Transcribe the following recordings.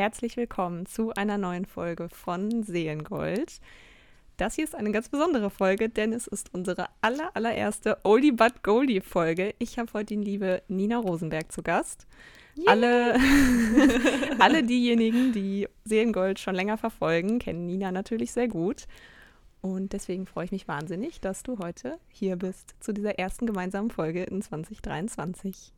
Herzlich willkommen zu einer neuen Folge von Seelengold. Das hier ist eine ganz besondere Folge, denn es ist unsere aller, allererste Oldie But Goldie Folge. Ich habe heute die liebe Nina Rosenberg zu Gast. Yeah. Alle, alle diejenigen, die Seelengold schon länger verfolgen, kennen Nina natürlich sehr gut. Und deswegen freue ich mich wahnsinnig, dass du heute hier bist zu dieser ersten gemeinsamen Folge in 2023.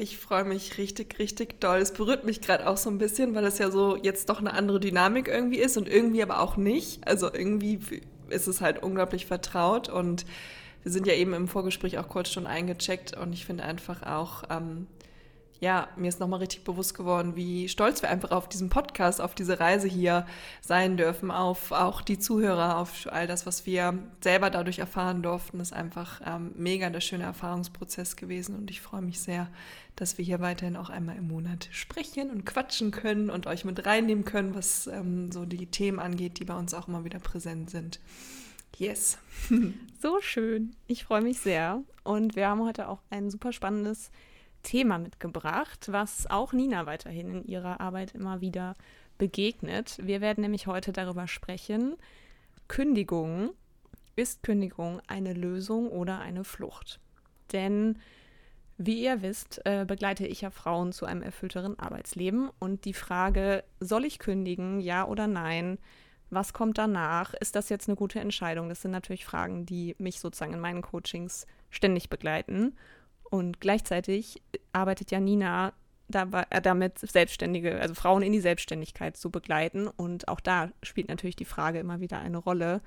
Ich freue mich richtig, richtig doll. Es berührt mich gerade auch so ein bisschen, weil es ja so jetzt doch eine andere Dynamik irgendwie ist und irgendwie aber auch nicht. Also irgendwie ist es halt unglaublich vertraut und wir sind ja eben im Vorgespräch auch kurz schon eingecheckt und ich finde einfach auch, ähm, ja, mir ist nochmal richtig bewusst geworden, wie stolz wir einfach auf diesen Podcast, auf diese Reise hier sein dürfen, auf auch die Zuhörer, auf all das, was wir selber dadurch erfahren durften. Das ist einfach ähm, mega der schöne Erfahrungsprozess gewesen und ich freue mich sehr, dass wir hier weiterhin auch einmal im Monat sprechen und quatschen können und euch mit reinnehmen können, was ähm, so die Themen angeht, die bei uns auch immer wieder präsent sind. Yes. so schön. Ich freue mich sehr. Und wir haben heute auch ein super spannendes Thema mitgebracht, was auch Nina weiterhin in ihrer Arbeit immer wieder begegnet. Wir werden nämlich heute darüber sprechen, Kündigung. Ist Kündigung eine Lösung oder eine Flucht? Denn wie ihr wisst, äh, begleite ich ja Frauen zu einem erfüllteren Arbeitsleben und die Frage, soll ich kündigen, ja oder nein? Was kommt danach? Ist das jetzt eine gute Entscheidung? Das sind natürlich Fragen, die mich sozusagen in meinen Coachings ständig begleiten. Und gleichzeitig arbeitet ja Nina dabei, äh, damit, Selbstständige, also Frauen in die Selbstständigkeit zu begleiten. Und auch da spielt natürlich die Frage immer wieder eine Rolle.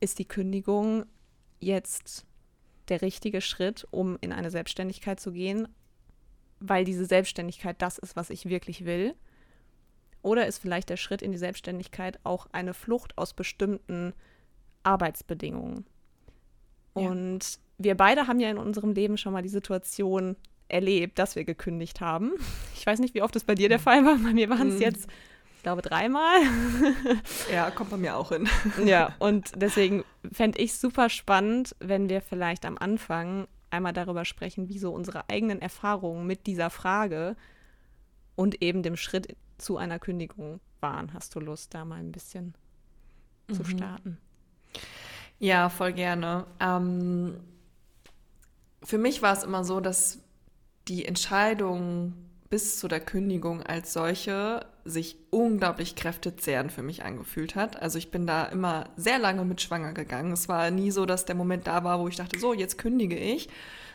Ist die Kündigung jetzt der richtige Schritt, um in eine Selbstständigkeit zu gehen, weil diese Selbstständigkeit das ist, was ich wirklich will? Oder ist vielleicht der Schritt in die Selbstständigkeit auch eine Flucht aus bestimmten Arbeitsbedingungen? Ja. Und wir beide haben ja in unserem Leben schon mal die Situation erlebt, dass wir gekündigt haben. Ich weiß nicht, wie oft das bei dir der Fall war. Bei mir waren es mhm. jetzt, ich glaube, dreimal. Ja, kommt bei mir auch hin. Ja, und deswegen fände ich super spannend, wenn wir vielleicht am Anfang einmal darüber sprechen, wie so unsere eigenen Erfahrungen mit dieser Frage und eben dem Schritt zu einer Kündigung waren. Hast du Lust, da mal ein bisschen mhm. zu starten? Ja, voll gerne. Ähm, für mich war es immer so, dass die Entscheidung bis zu der Kündigung als solche sich unglaublich kräftezehrend für mich angefühlt hat. Also ich bin da immer sehr lange mit schwanger gegangen. Es war nie so, dass der Moment da war, wo ich dachte, so, jetzt kündige ich,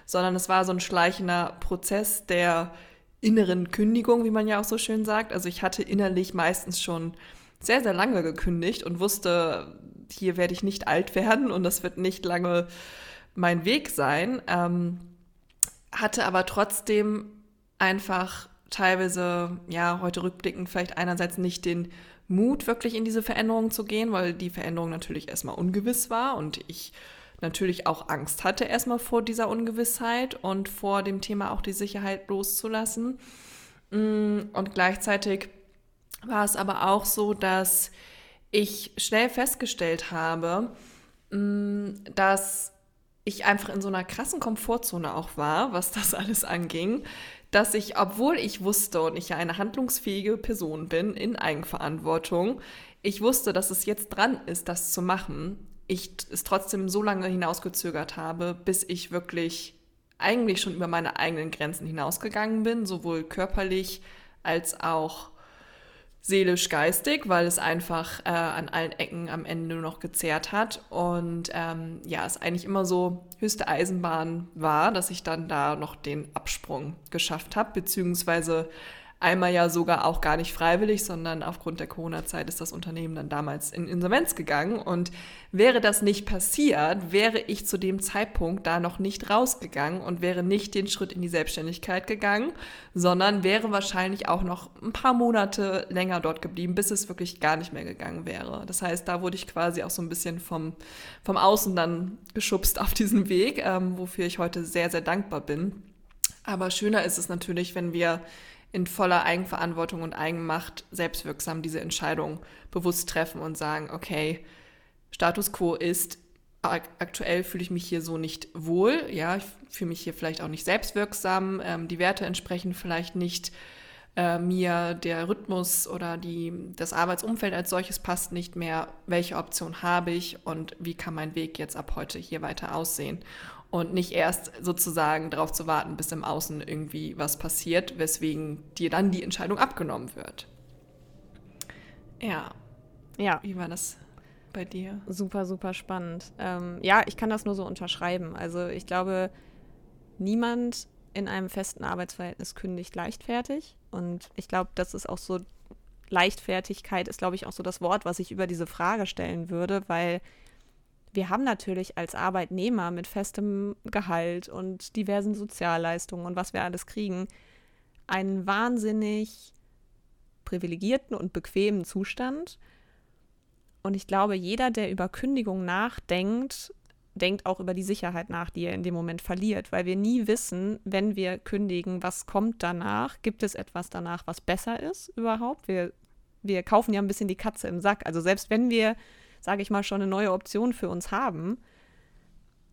sondern es war so ein schleichender Prozess der inneren Kündigung, wie man ja auch so schön sagt. Also ich hatte innerlich meistens schon sehr, sehr lange gekündigt und wusste, hier werde ich nicht alt werden und das wird nicht lange mein Weg sein. Ähm, hatte aber trotzdem einfach teilweise, ja, heute rückblickend vielleicht einerseits nicht den Mut, wirklich in diese Veränderung zu gehen, weil die Veränderung natürlich erstmal ungewiss war und ich natürlich auch Angst hatte erstmal vor dieser Ungewissheit und vor dem Thema auch die Sicherheit loszulassen. Mm, und gleichzeitig war es aber auch so, dass ich schnell festgestellt habe, mm, dass ich einfach in so einer krassen Komfortzone auch war, was das alles anging, dass ich, obwohl ich wusste und ich ja eine handlungsfähige Person bin in Eigenverantwortung, ich wusste, dass es jetzt dran ist, das zu machen, ich es trotzdem so lange hinausgezögert habe, bis ich wirklich eigentlich schon über meine eigenen Grenzen hinausgegangen bin, sowohl körperlich als auch seelisch, geistig, weil es einfach äh, an allen Ecken am Ende nur noch gezehrt hat. Und ähm, ja, es eigentlich immer so höchste Eisenbahn war, dass ich dann da noch den Absprung geschafft habe, beziehungsweise Einmal ja sogar auch gar nicht freiwillig, sondern aufgrund der Corona-Zeit ist das Unternehmen dann damals in Insolvenz gegangen. Und wäre das nicht passiert, wäre ich zu dem Zeitpunkt da noch nicht rausgegangen und wäre nicht den Schritt in die Selbstständigkeit gegangen, sondern wäre wahrscheinlich auch noch ein paar Monate länger dort geblieben, bis es wirklich gar nicht mehr gegangen wäre. Das heißt, da wurde ich quasi auch so ein bisschen vom, vom Außen dann geschubst auf diesen Weg, ähm, wofür ich heute sehr, sehr dankbar bin. Aber schöner ist es natürlich, wenn wir in voller Eigenverantwortung und Eigenmacht selbstwirksam diese Entscheidung bewusst treffen und sagen, okay, Status quo ist, aktuell fühle ich mich hier so nicht wohl, ja, ich fühle mich hier vielleicht auch nicht selbstwirksam, ähm, die Werte entsprechen vielleicht nicht äh, mir der Rhythmus oder die, das Arbeitsumfeld als solches passt nicht mehr, welche Option habe ich und wie kann mein Weg jetzt ab heute hier weiter aussehen. Und nicht erst sozusagen darauf zu warten, bis im Außen irgendwie was passiert, weswegen dir dann die Entscheidung abgenommen wird. Ja. Ja. Wie war das bei dir? Super, super spannend. Ähm, ja, ich kann das nur so unterschreiben. Also ich glaube, niemand in einem festen Arbeitsverhältnis kündigt leichtfertig. Und ich glaube, das ist auch so, Leichtfertigkeit ist, glaube ich, auch so das Wort, was ich über diese Frage stellen würde, weil wir haben natürlich als Arbeitnehmer mit festem Gehalt und diversen Sozialleistungen und was wir alles kriegen, einen wahnsinnig privilegierten und bequemen Zustand. Und ich glaube, jeder, der über Kündigung nachdenkt, denkt auch über die Sicherheit nach, die er in dem Moment verliert, weil wir nie wissen, wenn wir kündigen, was kommt danach. Gibt es etwas danach, was besser ist überhaupt? Wir, wir kaufen ja ein bisschen die Katze im Sack. Also selbst wenn wir, sage ich mal, schon eine neue Option für uns haben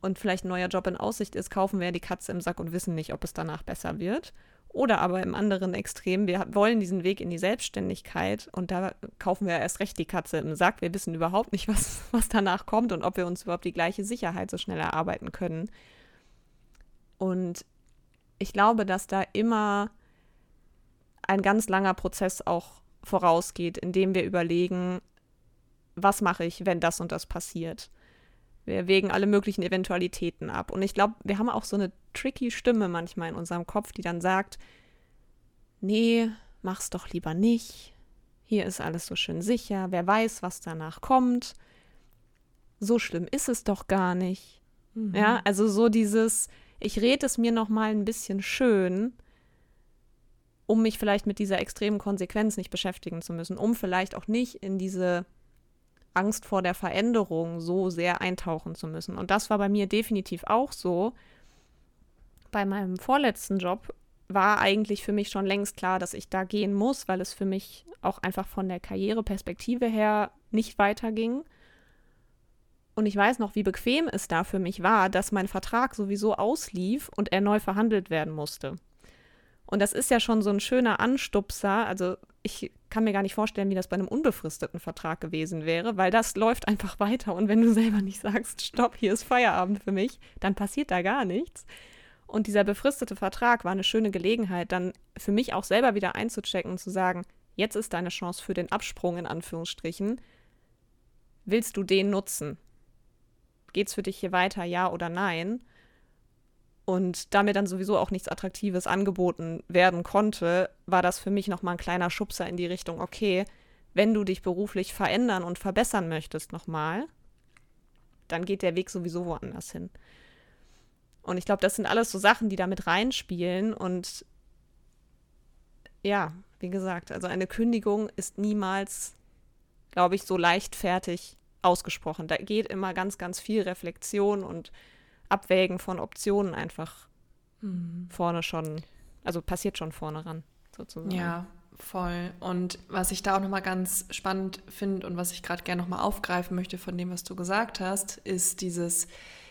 und vielleicht ein neuer Job in Aussicht ist, kaufen wir die Katze im Sack und wissen nicht, ob es danach besser wird. Oder aber im anderen Extrem, wir wollen diesen Weg in die Selbstständigkeit und da kaufen wir erst recht die Katze im Sack. Wir wissen überhaupt nicht, was, was danach kommt und ob wir uns überhaupt die gleiche Sicherheit so schnell erarbeiten können. Und ich glaube, dass da immer ein ganz langer Prozess auch vorausgeht, in dem wir überlegen, was mache ich, wenn das und das passiert. Wir wägen alle möglichen Eventualitäten ab. Und ich glaube, wir haben auch so eine tricky Stimme manchmal in unserem Kopf, die dann sagt, nee, mach's doch lieber nicht. Hier ist alles so schön sicher. Wer weiß, was danach kommt. So schlimm ist es doch gar nicht. Mhm. Ja, also so dieses, ich rede es mir noch mal ein bisschen schön, um mich vielleicht mit dieser extremen Konsequenz nicht beschäftigen zu müssen, um vielleicht auch nicht in diese Angst vor der Veränderung so sehr eintauchen zu müssen. Und das war bei mir definitiv auch so. Bei meinem vorletzten Job war eigentlich für mich schon längst klar, dass ich da gehen muss, weil es für mich auch einfach von der Karriereperspektive her nicht weiterging. Und ich weiß noch, wie bequem es da für mich war, dass mein Vertrag sowieso auslief und er neu verhandelt werden musste. Und das ist ja schon so ein schöner Anstupser. Also ich kann mir gar nicht vorstellen, wie das bei einem unbefristeten Vertrag gewesen wäre, weil das läuft einfach weiter. Und wenn du selber nicht sagst, stopp, hier ist Feierabend für mich, dann passiert da gar nichts. Und dieser befristete Vertrag war eine schöne Gelegenheit, dann für mich auch selber wieder einzuchecken und zu sagen, jetzt ist deine Chance für den Absprung in Anführungsstrichen. Willst du den nutzen? Geht's für dich hier weiter, ja oder nein? Und damit dann sowieso auch nichts Attraktives angeboten werden konnte, war das für mich nochmal ein kleiner Schubser in die Richtung, okay, wenn du dich beruflich verändern und verbessern möchtest nochmal, dann geht der Weg sowieso woanders hin. Und ich glaube, das sind alles so Sachen, die damit reinspielen. Und ja, wie gesagt, also eine Kündigung ist niemals, glaube ich, so leichtfertig ausgesprochen. Da geht immer ganz, ganz viel Reflexion und Abwägen von Optionen einfach mhm. vorne schon, also passiert schon vorne ran, sozusagen. Ja, voll. Und was ich da auch nochmal ganz spannend finde und was ich gerade gerne nochmal aufgreifen möchte von dem, was du gesagt hast, ist dieses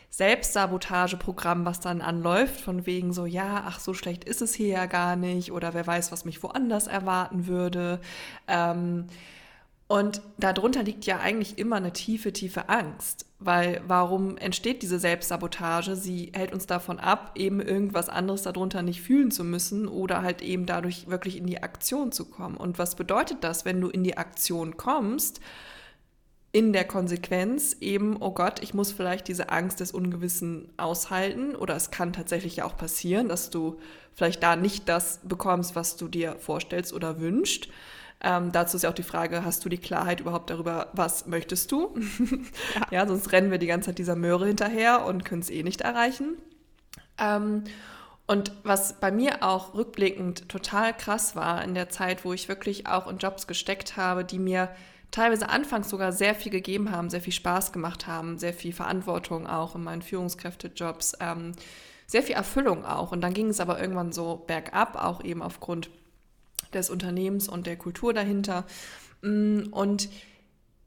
Selbstsabotageprogramm, was dann anläuft, von wegen so, ja, ach, so schlecht ist es hier ja gar nicht oder wer weiß, was mich woanders erwarten würde. Ähm, und darunter liegt ja eigentlich immer eine tiefe, tiefe Angst. Weil warum entsteht diese Selbstsabotage? Sie hält uns davon ab, eben irgendwas anderes darunter nicht fühlen zu müssen oder halt eben dadurch wirklich in die Aktion zu kommen. Und was bedeutet das, wenn du in die Aktion kommst? In der Konsequenz eben, oh Gott, ich muss vielleicht diese Angst des Ungewissen aushalten oder es kann tatsächlich ja auch passieren, dass du vielleicht da nicht das bekommst, was du dir vorstellst oder wünschst. Ähm, dazu ist ja auch die Frage, hast du die Klarheit überhaupt darüber, was möchtest du? ja. ja. sonst rennen wir die ganze Zeit dieser Möhre hinterher und können es eh nicht erreichen. Ähm, und was bei mir auch rückblickend total krass war in der Zeit, wo ich wirklich auch in Jobs gesteckt habe, die mir teilweise anfangs sogar sehr viel gegeben haben, sehr viel Spaß gemacht haben, sehr viel Verantwortung auch in meinen Führungskräftejobs, ähm, sehr viel Erfüllung auch. Und dann ging es aber irgendwann so bergab, auch eben aufgrund des Unternehmens und der Kultur dahinter. Mm, und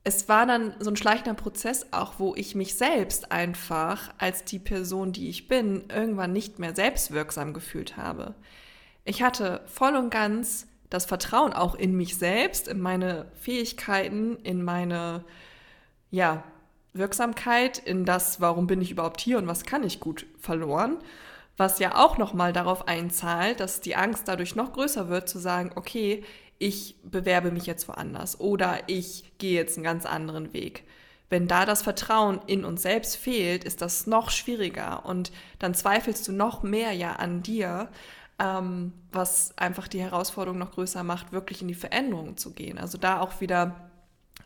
es war dann so ein schleichender Prozess auch, wo ich mich selbst einfach als die Person, die ich bin, irgendwann nicht mehr selbstwirksam gefühlt habe. Ich hatte voll und ganz das Vertrauen auch in mich selbst, in meine Fähigkeiten, in meine ja, Wirksamkeit, in das, warum bin ich überhaupt hier und was kann ich gut verloren. Was ja auch nochmal darauf einzahlt, dass die Angst dadurch noch größer wird, zu sagen, okay, ich bewerbe mich jetzt woanders oder ich gehe jetzt einen ganz anderen Weg. Wenn da das Vertrauen in uns selbst fehlt, ist das noch schwieriger und dann zweifelst du noch mehr ja an dir, ähm, was einfach die Herausforderung noch größer macht, wirklich in die Veränderung zu gehen. Also da auch wieder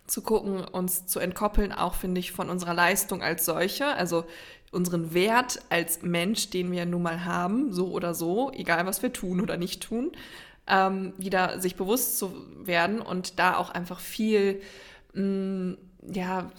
zu gucken, uns zu entkoppeln, auch finde ich von unserer Leistung als solche, also unseren Wert als Mensch, den wir nun mal haben, so oder so, egal was wir tun oder nicht tun, ähm, wieder sich bewusst zu werden und da auch einfach viel, mh, mm, ja,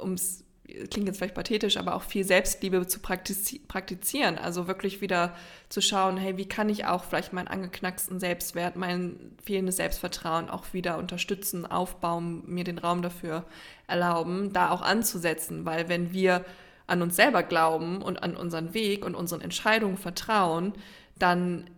ums klingt jetzt vielleicht pathetisch, aber auch viel Selbstliebe zu praktiz praktizieren. Also wirklich wieder zu schauen, hey, wie kann ich auch vielleicht meinen angeknacksten Selbstwert, mein fehlendes Selbstvertrauen auch wieder unterstützen, aufbauen, mir den Raum dafür erlauben, da auch anzusetzen. Weil wenn wir an uns selber glauben und an unseren Weg und unseren Entscheidungen vertrauen, dann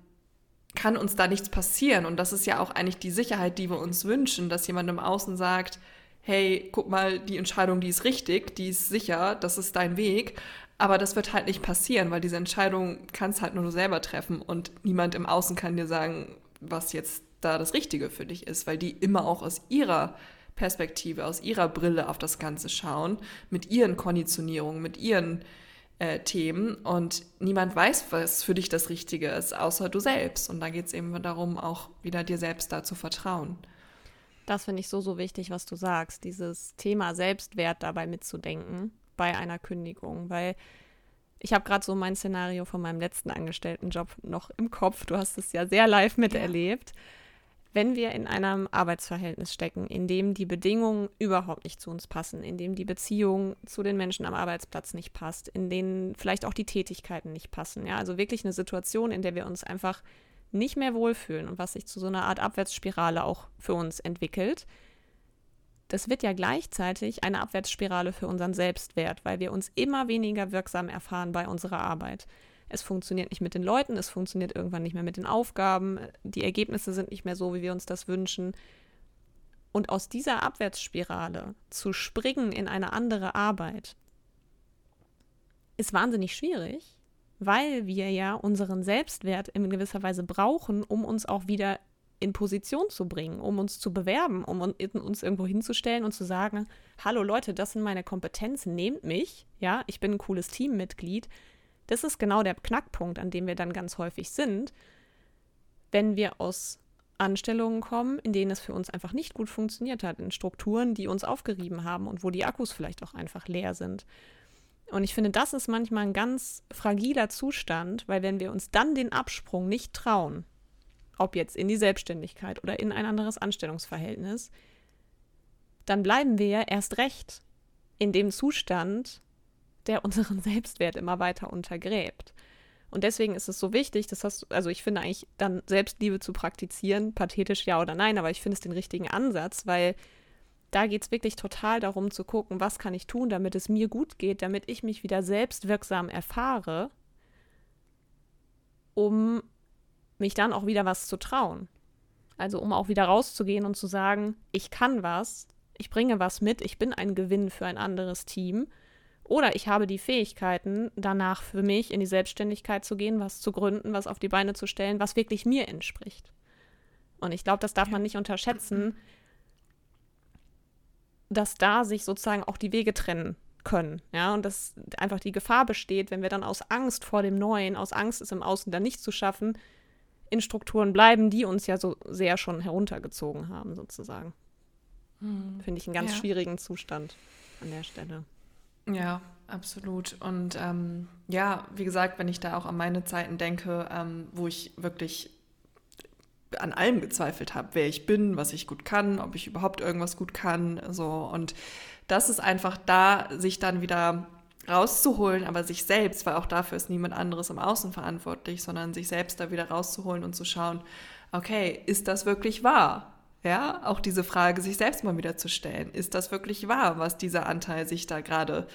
kann uns da nichts passieren. Und das ist ja auch eigentlich die Sicherheit, die wir uns wünschen, dass jemand im Außen sagt, hey, guck mal, die Entscheidung, die ist richtig, die ist sicher, das ist dein Weg. Aber das wird halt nicht passieren, weil diese Entscheidung kannst halt nur du selber treffen und niemand im Außen kann dir sagen, was jetzt da das Richtige für dich ist, weil die immer auch aus ihrer Perspektive, aus ihrer Brille auf das Ganze schauen, mit ihren Konditionierungen, mit ihren äh, Themen und niemand weiß, was für dich das Richtige ist, außer du selbst. Und da geht es eben darum, auch wieder dir selbst da zu vertrauen. Das finde ich so, so wichtig, was du sagst, dieses Thema Selbstwert dabei mitzudenken bei einer Kündigung, weil ich habe gerade so mein Szenario von meinem letzten Angestelltenjob noch im Kopf. Du hast es ja sehr live miterlebt. Ja. Wenn wir in einem Arbeitsverhältnis stecken, in dem die Bedingungen überhaupt nicht zu uns passen, in dem die Beziehung zu den Menschen am Arbeitsplatz nicht passt, in denen vielleicht auch die Tätigkeiten nicht passen, ja, also wirklich eine Situation, in der wir uns einfach nicht mehr wohlfühlen und was sich zu so einer Art Abwärtsspirale auch für uns entwickelt, das wird ja gleichzeitig eine Abwärtsspirale für unseren Selbstwert, weil wir uns immer weniger wirksam erfahren bei unserer Arbeit. Es funktioniert nicht mit den Leuten, es funktioniert irgendwann nicht mehr mit den Aufgaben, die Ergebnisse sind nicht mehr so, wie wir uns das wünschen. Und aus dieser Abwärtsspirale zu springen in eine andere Arbeit ist wahnsinnig schwierig, weil wir ja unseren Selbstwert in gewisser Weise brauchen, um uns auch wieder in Position zu bringen, um uns zu bewerben, um uns irgendwo hinzustellen und zu sagen, hallo Leute, das sind meine Kompetenzen, nehmt mich, ja, ich bin ein cooles Teammitglied. Das ist genau der Knackpunkt, an dem wir dann ganz häufig sind, wenn wir aus Anstellungen kommen, in denen es für uns einfach nicht gut funktioniert hat, in Strukturen, die uns aufgerieben haben und wo die Akkus vielleicht auch einfach leer sind. Und ich finde, das ist manchmal ein ganz fragiler Zustand, weil wenn wir uns dann den Absprung nicht trauen, ob jetzt in die Selbstständigkeit oder in ein anderes Anstellungsverhältnis, dann bleiben wir ja erst recht in dem Zustand, der unseren Selbstwert immer weiter untergräbt. Und deswegen ist es so wichtig, das hast also ich finde eigentlich dann Selbstliebe zu praktizieren, pathetisch ja oder nein, aber ich finde es den richtigen Ansatz, weil da geht es wirklich total darum zu gucken, was kann ich tun, damit es mir gut geht, damit ich mich wieder selbstwirksam erfahre, um mich dann auch wieder was zu trauen. Also um auch wieder rauszugehen und zu sagen, ich kann was, ich bringe was mit, ich bin ein Gewinn für ein anderes Team. Oder ich habe die Fähigkeiten, danach für mich in die Selbstständigkeit zu gehen, was zu gründen, was auf die Beine zu stellen, was wirklich mir entspricht. Und ich glaube, das darf man nicht unterschätzen, dass da sich sozusagen auch die Wege trennen können. Ja, und dass einfach die Gefahr besteht, wenn wir dann aus Angst vor dem Neuen, aus Angst, es im Außen dann nicht zu schaffen, in Strukturen bleiben, die uns ja so sehr schon heruntergezogen haben, sozusagen. Hm. Finde ich einen ganz ja. schwierigen Zustand an der Stelle. Ja, absolut. Und ähm, ja, wie gesagt, wenn ich da auch an meine Zeiten denke, ähm, wo ich wirklich an allem gezweifelt habe, wer ich bin, was ich gut kann, ob ich überhaupt irgendwas gut kann. So. Und das ist einfach da, sich dann wieder rauszuholen, aber sich selbst, weil auch dafür ist niemand anderes im Außen verantwortlich, sondern sich selbst da wieder rauszuholen und zu schauen, okay, ist das wirklich wahr? Ja, auch diese Frage sich selbst mal wieder zu stellen. Ist das wirklich wahr, was dieser Anteil sich da gerade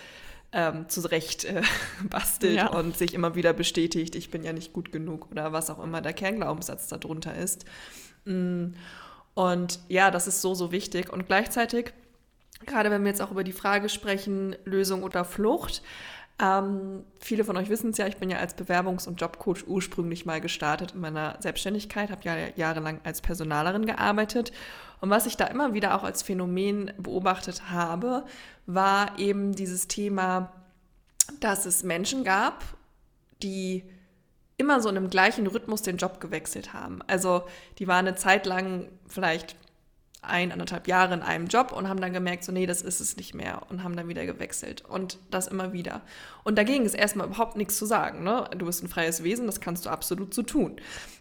ähm, zurecht äh, bastelt ja. und sich immer wieder bestätigt, ich bin ja nicht gut genug oder was auch immer der Kernglaubenssatz darunter ist. Mm. Und ja, das ist so, so wichtig. Und gleichzeitig, gerade wenn wir jetzt auch über die Frage sprechen, Lösung oder Flucht, ähm, viele von euch wissen es ja, ich bin ja als Bewerbungs- und Jobcoach ursprünglich mal gestartet in meiner Selbstständigkeit, habe ja jahrelang als Personalerin gearbeitet. Und was ich da immer wieder auch als Phänomen beobachtet habe, war eben dieses Thema, dass es Menschen gab, die immer so in einem gleichen Rhythmus den Job gewechselt haben. Also die waren eine Zeit lang vielleicht ein, anderthalb Jahre in einem Job und haben dann gemerkt, so nee, das ist es nicht mehr und haben dann wieder gewechselt und das immer wieder. Und dagegen ist erstmal überhaupt nichts zu sagen. Ne? Du bist ein freies Wesen, das kannst du absolut so tun.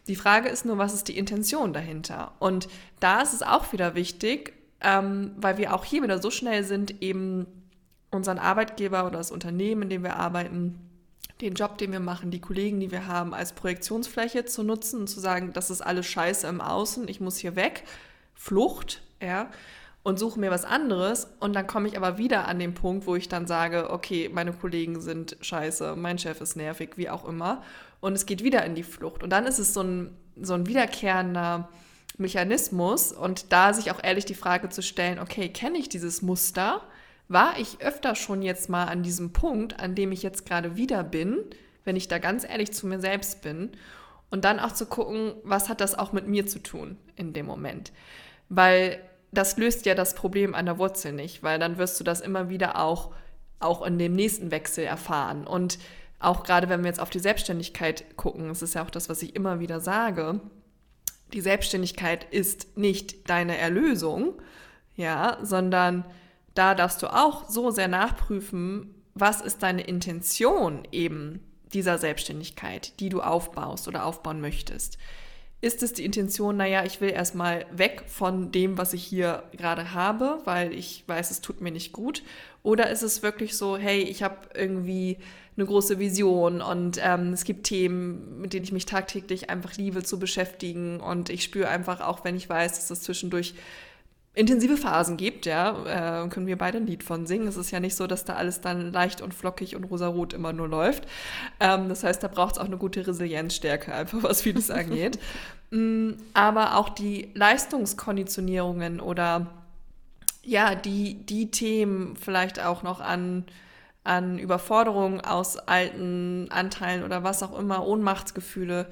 Die Frage ist nur, was ist die Intention dahinter? Und da ist es auch wieder wichtig, ähm, weil wir auch hier wieder so schnell sind, eben unseren Arbeitgeber oder das Unternehmen, in dem wir arbeiten, den Job, den wir machen, die Kollegen, die wir haben, als Projektionsfläche zu nutzen und zu sagen, das ist alles scheiße im Außen, ich muss hier weg Flucht, ja, und suche mir was anderes. Und dann komme ich aber wieder an den Punkt, wo ich dann sage, okay, meine Kollegen sind scheiße, mein Chef ist nervig, wie auch immer. Und es geht wieder in die Flucht. Und dann ist es so ein, so ein wiederkehrender Mechanismus. Und da sich auch ehrlich die Frage zu stellen, okay, kenne ich dieses Muster? War ich öfter schon jetzt mal an diesem Punkt, an dem ich jetzt gerade wieder bin, wenn ich da ganz ehrlich zu mir selbst bin? Und dann auch zu gucken, was hat das auch mit mir zu tun in dem Moment weil das löst ja das Problem an der Wurzel nicht, weil dann wirst du das immer wieder auch, auch in dem nächsten Wechsel erfahren. Und auch gerade wenn wir jetzt auf die Selbstständigkeit gucken, das ist ja auch das, was ich immer wieder sage, die Selbstständigkeit ist nicht deine Erlösung, ja, sondern da darfst du auch so sehr nachprüfen, was ist deine Intention eben dieser Selbstständigkeit, die du aufbaust oder aufbauen möchtest. Ist es die Intention, naja, ich will erstmal weg von dem, was ich hier gerade habe, weil ich weiß, es tut mir nicht gut? Oder ist es wirklich so, hey, ich habe irgendwie eine große Vision und ähm, es gibt Themen, mit denen ich mich tagtäglich einfach liebe zu beschäftigen und ich spüre einfach auch, wenn ich weiß, dass es zwischendurch intensive Phasen gibt, ja, äh, können wir beide ein Lied von singen. Es ist ja nicht so, dass da alles dann leicht und flockig und rosarot immer nur läuft. Ähm, das heißt, da braucht es auch eine gute Resilienzstärke, einfach was vieles angeht. mm, aber auch die Leistungskonditionierungen oder ja, die, die Themen vielleicht auch noch an an Überforderungen aus alten Anteilen oder was auch immer, Ohnmachtsgefühle,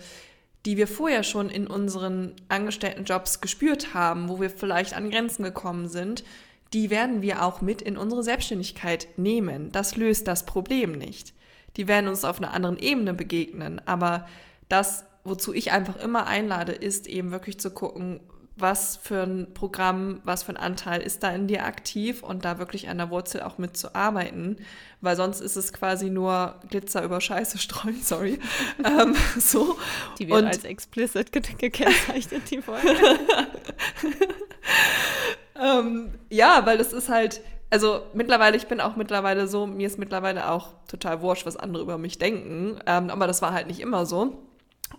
die wir vorher schon in unseren Angestelltenjobs gespürt haben, wo wir vielleicht an Grenzen gekommen sind, die werden wir auch mit in unsere Selbstständigkeit nehmen. Das löst das Problem nicht. Die werden uns auf einer anderen Ebene begegnen. Aber das, wozu ich einfach immer einlade, ist eben wirklich zu gucken, was für ein Programm, was für ein Anteil ist da in dir aktiv und da wirklich an der Wurzel auch mitzuarbeiten, weil sonst ist es quasi nur Glitzer über Scheiße streuen, sorry. ähm, so. Die wird und, als explicit ge gekennzeichnet, die Folge. ähm, ja, weil das ist halt, also mittlerweile, ich bin auch mittlerweile so, mir ist mittlerweile auch total wurscht, was andere über mich denken, ähm, aber das war halt nicht immer so.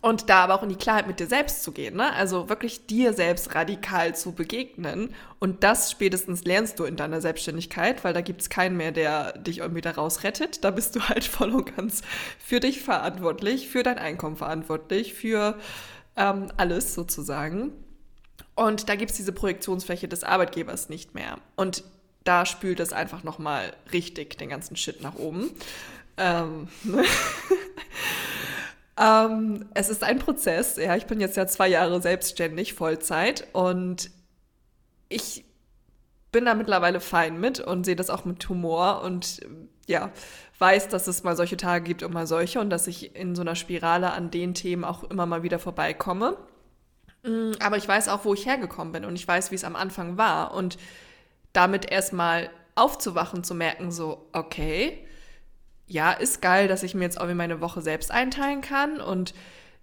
Und da aber auch in die Klarheit mit dir selbst zu gehen, ne? Also wirklich dir selbst radikal zu begegnen. Und das spätestens lernst du in deiner Selbstständigkeit, weil da gibt es keinen mehr, der dich irgendwie daraus rettet. Da bist du halt voll und ganz für dich verantwortlich, für dein Einkommen verantwortlich, für ähm, alles sozusagen. Und da gibt es diese Projektionsfläche des Arbeitgebers nicht mehr. Und da spült es einfach nochmal richtig den ganzen Shit nach oben. Ähm, Ähm, es ist ein Prozess. Ja, ich bin jetzt ja zwei Jahre selbstständig, Vollzeit. Und ich bin da mittlerweile fein mit und sehe das auch mit Humor und ja, weiß, dass es mal solche Tage gibt und mal solche und dass ich in so einer Spirale an den Themen auch immer mal wieder vorbeikomme. Mm, aber ich weiß auch, wo ich hergekommen bin und ich weiß, wie es am Anfang war. Und damit erstmal aufzuwachen, zu merken, so, okay, ja, ist geil, dass ich mir jetzt irgendwie meine Woche selbst einteilen kann und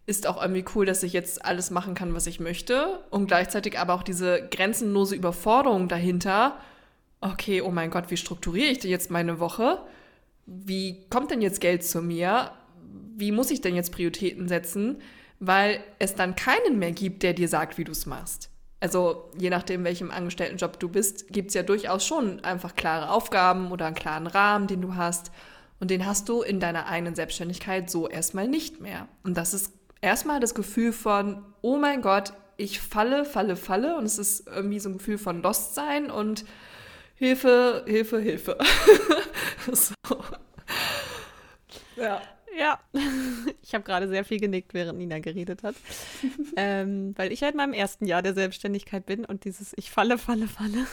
ist auch irgendwie cool, dass ich jetzt alles machen kann, was ich möchte und gleichzeitig aber auch diese grenzenlose Überforderung dahinter. Okay, oh mein Gott, wie strukturiere ich denn jetzt meine Woche? Wie kommt denn jetzt Geld zu mir? Wie muss ich denn jetzt Prioritäten setzen? Weil es dann keinen mehr gibt, der dir sagt, wie du es machst. Also je nachdem, welchem Angestelltenjob du bist, gibt es ja durchaus schon einfach klare Aufgaben oder einen klaren Rahmen, den du hast. Und den hast du in deiner eigenen Selbstständigkeit so erstmal nicht mehr. Und das ist erstmal das Gefühl von, oh mein Gott, ich falle, falle, falle und es ist irgendwie so ein Gefühl von Lost sein und Hilfe, Hilfe, Hilfe. so. Ja. Ja, ich habe gerade sehr viel genickt, während Nina geredet hat. ähm, weil ich halt in meinem ersten Jahr der Selbstständigkeit bin und dieses Ich falle, falle, falle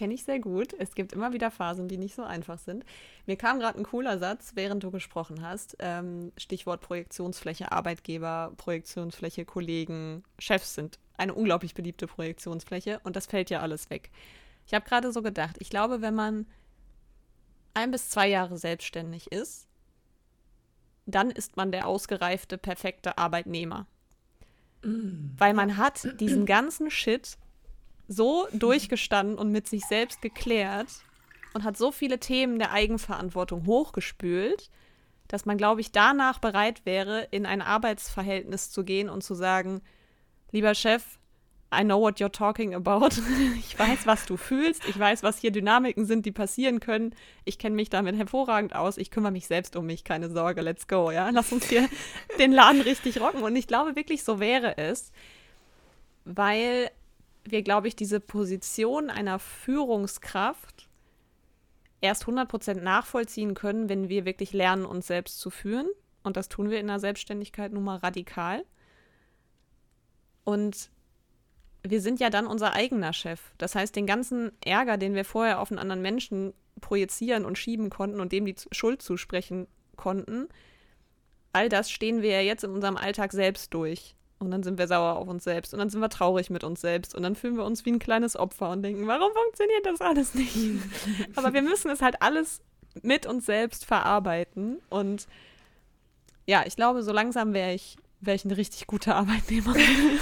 kenne ich sehr gut. Es gibt immer wieder Phasen, die nicht so einfach sind. Mir kam gerade ein cooler Satz, während du gesprochen hast. Ähm, Stichwort Projektionsfläche, Arbeitgeber, Projektionsfläche, Kollegen, Chefs sind eine unglaublich beliebte Projektionsfläche und das fällt ja alles weg. Ich habe gerade so gedacht, ich glaube, wenn man ein bis zwei Jahre selbstständig ist, dann ist man der ausgereifte, perfekte Arbeitnehmer. Mm. Weil man hat diesen ganzen Shit so durchgestanden und mit sich selbst geklärt und hat so viele Themen der Eigenverantwortung hochgespült, dass man, glaube ich, danach bereit wäre, in ein Arbeitsverhältnis zu gehen und zu sagen, lieber Chef, I know what you're talking about. Ich weiß, was du fühlst. Ich weiß, was hier Dynamiken sind, die passieren können. Ich kenne mich damit hervorragend aus. Ich kümmere mich selbst um mich. Keine Sorge, let's go. Ja, lass uns hier den Laden richtig rocken. Und ich glaube wirklich, so wäre es, weil wir, glaube ich, diese Position einer Führungskraft erst 100% nachvollziehen können, wenn wir wirklich lernen, uns selbst zu führen. Und das tun wir in der Selbstständigkeit nun mal radikal. Und wir sind ja dann unser eigener Chef. Das heißt, den ganzen Ärger, den wir vorher auf einen anderen Menschen projizieren und schieben konnten und dem die Schuld zusprechen konnten, all das stehen wir ja jetzt in unserem Alltag selbst durch. Und dann sind wir sauer auf uns selbst und dann sind wir traurig mit uns selbst und dann fühlen wir uns wie ein kleines Opfer und denken, warum funktioniert das alles nicht? Aber wir müssen es halt alles mit uns selbst verarbeiten und ja, ich glaube, so langsam wäre ich, wär ich eine richtig gute Arbeitnehmerin.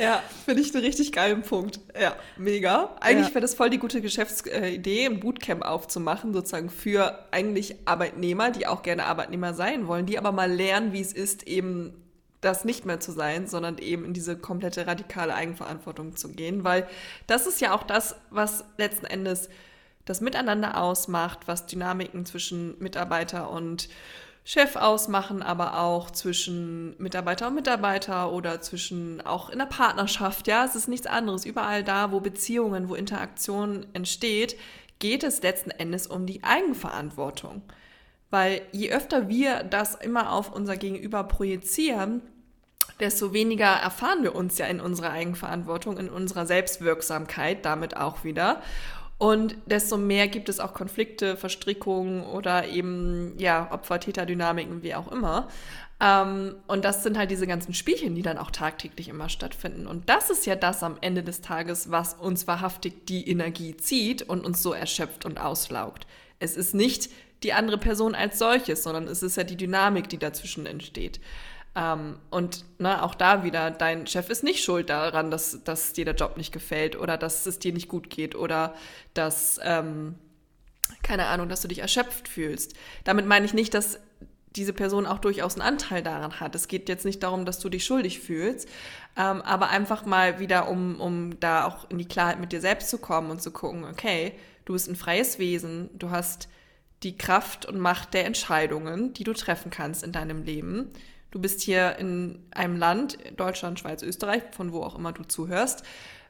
ja, finde ich einen richtig geilen Punkt. Ja, mega. Eigentlich ja. wäre das voll die gute Geschäftsidee, ein Bootcamp aufzumachen, sozusagen für eigentlich Arbeitnehmer, die auch gerne Arbeitnehmer sein wollen, die aber mal lernen, wie es ist, eben das nicht mehr zu sein, sondern eben in diese komplette radikale Eigenverantwortung zu gehen, weil das ist ja auch das, was letzten Endes das Miteinander ausmacht, was Dynamiken zwischen Mitarbeiter und Chef ausmachen, aber auch zwischen Mitarbeiter und Mitarbeiter oder zwischen auch in der Partnerschaft. Ja, es ist nichts anderes. Überall da, wo Beziehungen, wo Interaktion entsteht, geht es letzten Endes um die Eigenverantwortung. Weil je öfter wir das immer auf unser Gegenüber projizieren, desto weniger erfahren wir uns ja in unserer Eigenverantwortung, in unserer Selbstwirksamkeit damit auch wieder. Und desto mehr gibt es auch Konflikte, Verstrickungen oder eben ja, Opfer-Täter-Dynamiken, wie auch immer. Ähm, und das sind halt diese ganzen Spielchen, die dann auch tagtäglich immer stattfinden. Und das ist ja das am Ende des Tages, was uns wahrhaftig die Energie zieht und uns so erschöpft und auslaugt. Es ist nicht die andere Person als solches, sondern es ist ja die Dynamik, die dazwischen entsteht. Ähm, und ne, auch da wieder, dein Chef ist nicht schuld daran, dass, dass dir der Job nicht gefällt oder dass es dir nicht gut geht oder dass, ähm, keine Ahnung, dass du dich erschöpft fühlst. Damit meine ich nicht, dass diese Person auch durchaus einen Anteil daran hat. Es geht jetzt nicht darum, dass du dich schuldig fühlst, ähm, aber einfach mal wieder, um, um da auch in die Klarheit mit dir selbst zu kommen und zu gucken, okay, du bist ein freies Wesen, du hast die Kraft und Macht der Entscheidungen, die du treffen kannst in deinem Leben. Du bist hier in einem Land, Deutschland, Schweiz, Österreich, von wo auch immer du zuhörst,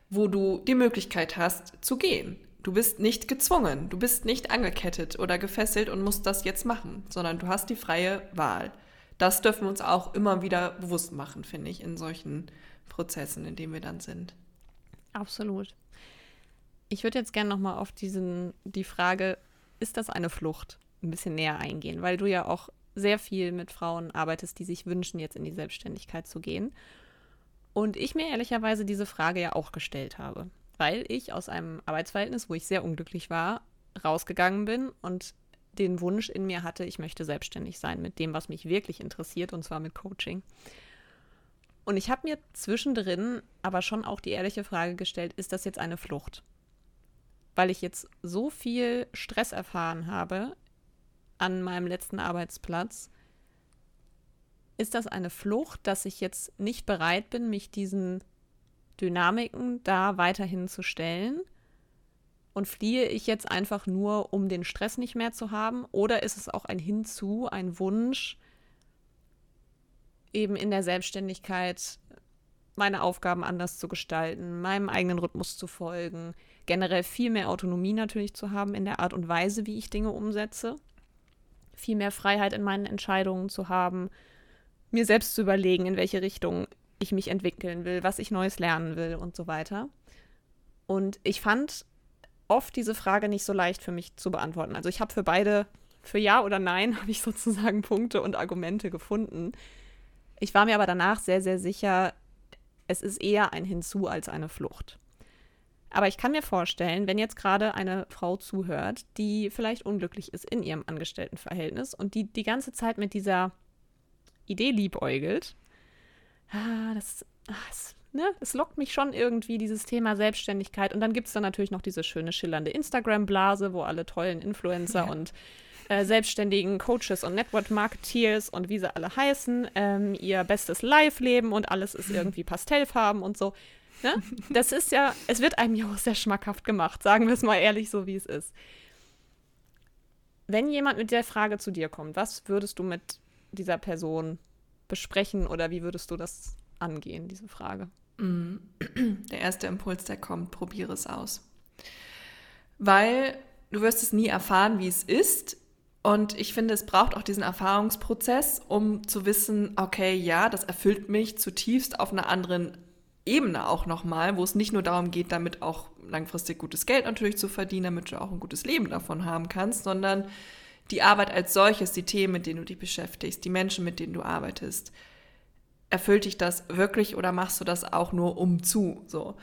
wo du die Möglichkeit hast zu gehen. Du bist nicht gezwungen, du bist nicht angekettet oder gefesselt und musst das jetzt machen, sondern du hast die freie Wahl. Das dürfen wir uns auch immer wieder bewusst machen, finde ich, in solchen Prozessen, in denen wir dann sind. Absolut. Ich würde jetzt gerne nochmal auf diesen, die Frage, ist das eine Flucht, ein bisschen näher eingehen, weil du ja auch sehr viel mit Frauen arbeitest, die sich wünschen, jetzt in die Selbstständigkeit zu gehen. Und ich mir ehrlicherweise diese Frage ja auch gestellt habe, weil ich aus einem Arbeitsverhältnis, wo ich sehr unglücklich war, rausgegangen bin und den Wunsch in mir hatte, ich möchte selbstständig sein mit dem, was mich wirklich interessiert, und zwar mit Coaching. Und ich habe mir zwischendrin aber schon auch die ehrliche Frage gestellt, ist das jetzt eine Flucht? Weil ich jetzt so viel Stress erfahren habe an meinem letzten Arbeitsplatz. Ist das eine Flucht, dass ich jetzt nicht bereit bin, mich diesen Dynamiken da weiterhin zu stellen? Und fliehe ich jetzt einfach nur, um den Stress nicht mehr zu haben? Oder ist es auch ein Hinzu, ein Wunsch, eben in der Selbstständigkeit meine Aufgaben anders zu gestalten, meinem eigenen Rhythmus zu folgen, generell viel mehr Autonomie natürlich zu haben in der Art und Weise, wie ich Dinge umsetze, viel mehr Freiheit in meinen Entscheidungen zu haben, mir selbst zu überlegen, in welche Richtung ich mich entwickeln will, was ich Neues lernen will und so weiter. Und ich fand oft diese Frage nicht so leicht für mich zu beantworten. Also ich habe für beide, für Ja oder Nein, habe ich sozusagen Punkte und Argumente gefunden. Ich war mir aber danach sehr, sehr sicher, es ist eher ein Hinzu als eine Flucht. Aber ich kann mir vorstellen, wenn jetzt gerade eine Frau zuhört, die vielleicht unglücklich ist in ihrem Angestelltenverhältnis und die die ganze Zeit mit dieser Idee liebäugelt, ah, das, ah, das, ne, das lockt mich schon irgendwie, dieses Thema Selbstständigkeit. Und dann gibt es dann natürlich noch diese schöne, schillernde Instagram-Blase, wo alle tollen Influencer ja. und äh, selbstständigen Coaches und Network-Marketeers und wie sie alle heißen, ähm, ihr bestes Live leben und alles ist irgendwie Pastellfarben und so. Ne? Das ist ja, es wird einem ja auch sehr schmackhaft gemacht, sagen wir es mal ehrlich, so wie es ist. Wenn jemand mit der Frage zu dir kommt, was würdest du mit dieser Person besprechen oder wie würdest du das angehen, diese Frage? Mm. Der erste Impuls, der kommt, probiere es aus. Weil du wirst es nie erfahren, wie es ist. Und ich finde, es braucht auch diesen Erfahrungsprozess, um zu wissen, okay, ja, das erfüllt mich zutiefst auf einer anderen Ebene auch nochmal, wo es nicht nur darum geht, damit auch langfristig gutes Geld natürlich zu verdienen, damit du auch ein gutes Leben davon haben kannst, sondern die Arbeit als solches, die Themen, mit denen du dich beschäftigst, die Menschen, mit denen du arbeitest. Erfüllt dich das wirklich oder machst du das auch nur um zu? So.